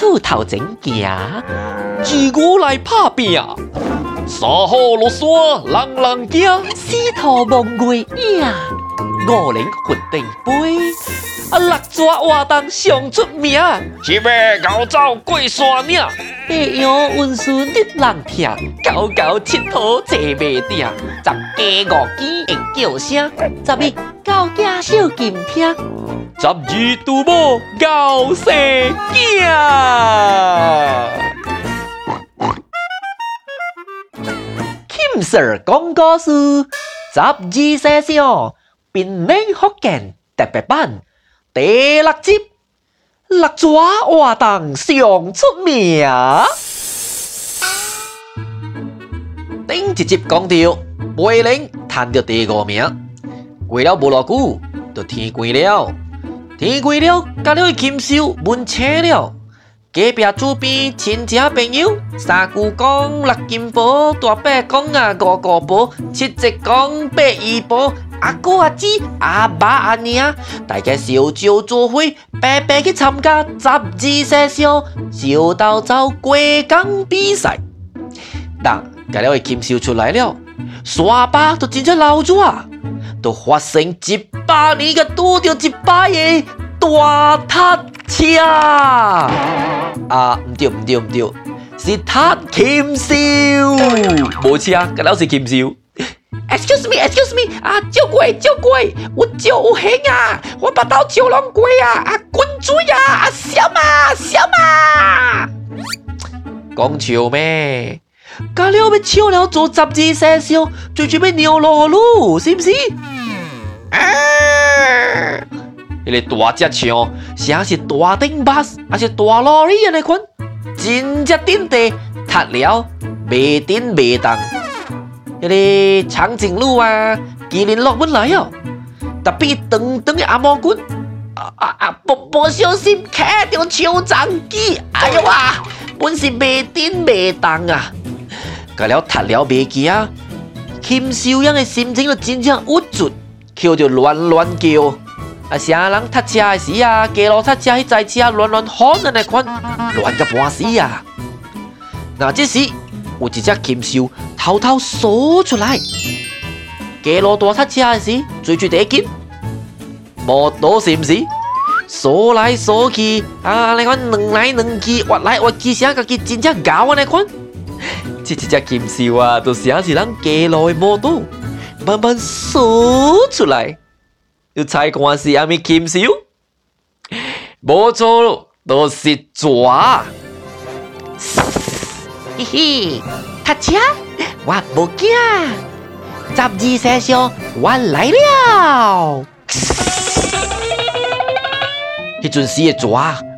出头前行，自古来拍拼。山好落山，人人惊，四头望月影，五灵混顶杯，啊，六爪活动上出名，七百高招过山岭。羊温顺，立人听；狗狗七佗坐袂定。十家五鸡会叫声，十二狗家小金听。十二兔母搞细囝。金声广告师，十二生肖，变名福建大排饭，特立切。六爪活动上出名。顶一集讲到，威廉攤到第五名，过了不多久，就天光了，天光了，家里金收门青了。隔壁厝边亲戚朋友，三姑公、六金婆、大伯公啊、五姑婆、七叔公、八姨婆。阿哥阿姊阿爸阿娘，大家小酒做飞，白白去参加十二生肖小豆走过江比赛。当今了的金秀出来了，刷巴都整出老啊，都发生一百年才拄着一百个大塌车。啊，唔对唔对唔对，是塌金秀，无车，啊，今日是金秀。Excuse me, excuse me！啊，小鬼，小鬼，我招有型啊！我不刀九龙鬼啊！啊，滚出呀！啊，小马，小马！讲笑咩？家鸟要笑了，做十字生肖，最准备牛腩卤，是不是？啊！一个大只枪，像是大顶巴？还是大罗哩？安尼款，真只顶的，拆了，未顶未动。嗰啲长颈鹿啊，麒麟落唔来哦。特别噔噔的阿毛棍，啊啊不不小心卡到手掌机，哎呦啊，本是未顶未动啊，隔了踢了未起啊。禽兽样的心情就真正唔准，叫着乱乱叫。啊，啥人塞车的时啊，街路塞车，去台车乱乱的那款，乱个半死啊。那这时有一只禽兽。偷偷數出嚟。記攞多七次嗰陣時，最住第一劍，莫躲閃閃，數嚟數去，啊！你講兩嚟兩去，滑嚟滑去，成個劍真正搞啊！你講，這這隻劍鞘啊，都成是咱記攞莫躲，慢慢數出嚟。要猜看是阿咪劍鞘？冇錯咯，都是蛇。嘿嘿，卡車。我不惊，十二生肖我来了。迄阵时的蛇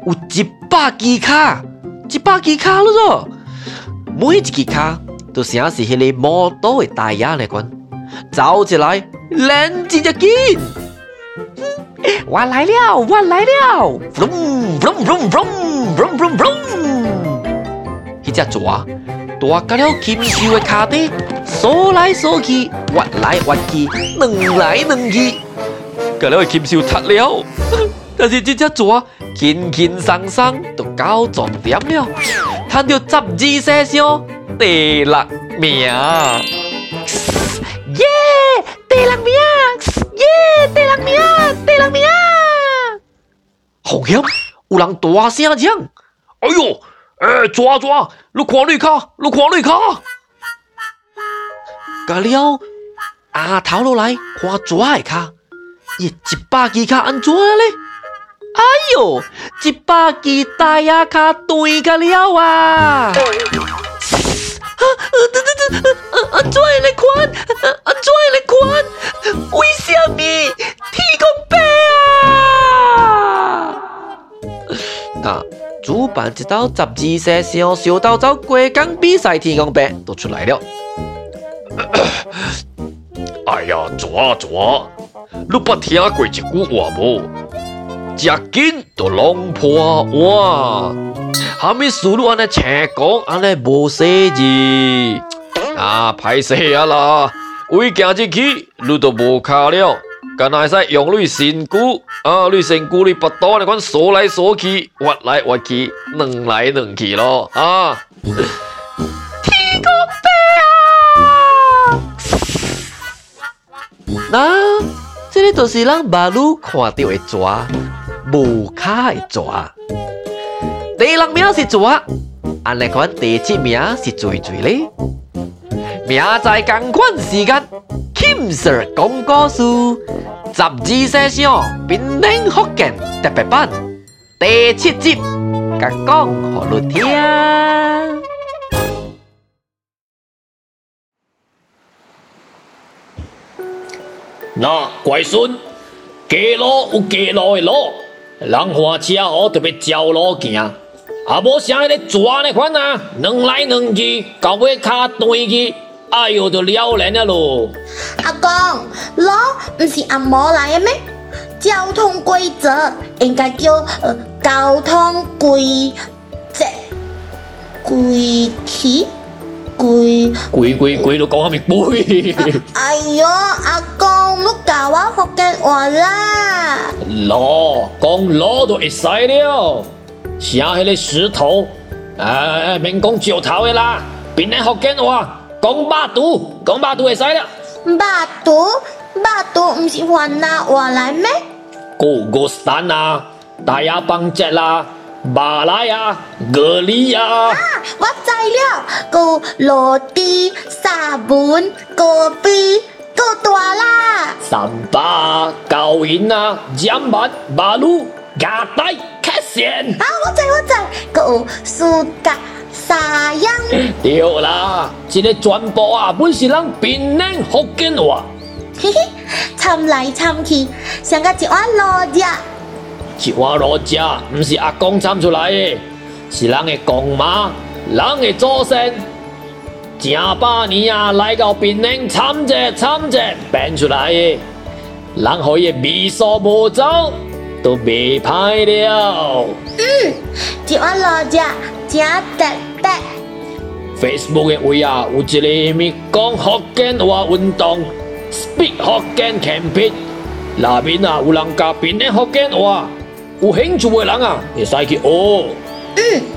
有一百只脚，一百只脚了喎，每一只脚都像是迄个魔刀的大爷来管，走起来冷静着见。我来了，我来了，隆隆隆隆隆隆隆，一只蛇。大家了，禽兽的脚底，数来数去，玩来玩去，弄来弄去，个了禽兽塌了。但是这只蛇轻轻松松就到终点了，赚到十二生肖第六名。耶，第六名，耶，第六名，第六名。好险，有人大声讲，哎呦！诶，抓抓，你看绿卡，你看你脚，甲了，阿头落来看蛇的脚，咦，一百只脚安怎咧？哎呦，一百只大阿脚断甲了啊！一到十二生肖，小刀走过江比赛，天王杯都出来了。哎呀，抓抓，你不听过一句话无？一紧就弄破碗，还没输入安尼成功，安尼无写字啊，歹势啊啦，未行进去，你都无卡了。干那会用你身骨啊！你身骨你不多，你看缩来缩去，滑来滑去，弄来弄去咯啊！天公伯啊！那这里都是让马路看到的蛇，无脚的蛇。第六名是蛇，啊，你看第七名是最最嘞。明仔，同款时间。Kim Sir 講故事，雜誌寫上變冷福建特別版第七集，甲講互你聽。那乖孫，家路有家路的路，人看車好特別照路行，啊無像迄個蛇迄款啊，兩來兩去，到尾腳斷去，哎喲，就了然啊咯。阿公，路唔是阿嬷来的咩？交通规则应该叫呃交通规则规起规规规规都讲阿面规。哎哟，阿公，你教我福建话啦！路讲路都会使了，写系你石头，哎，唔讲石头嘅啦，变来福建话，讲百度，讲百度会使了。巴图，巴图，唔是玩那玩来咩？哥，够山啊！大家帮姐啦，马来呀，哥你呀！啊，我知了，哥，罗蒂、沙碗、哥比、哥大啦。三百、九千啊，一万、八路、加袋、开线。啊，我知我知，哥苏打。啥样？对啦，这个全部啊，本是咱闽南福建话，嘿嘿，掺来掺去，像个一碗罗茄，一碗罗茄，不是阿公掺出来的，是咱的公妈，咱的祖先，成百年啊，来到闽南掺者掺者变出来耶，人可以味素无足。都未歹了。嗯，一碗老鸭真特别。Facebook 的位啊，有一个咪讲福建话运动，Speak h o k e Campaign，里啊有人教宾咧福建话，有兴趣的人啊，你再去学。嗯。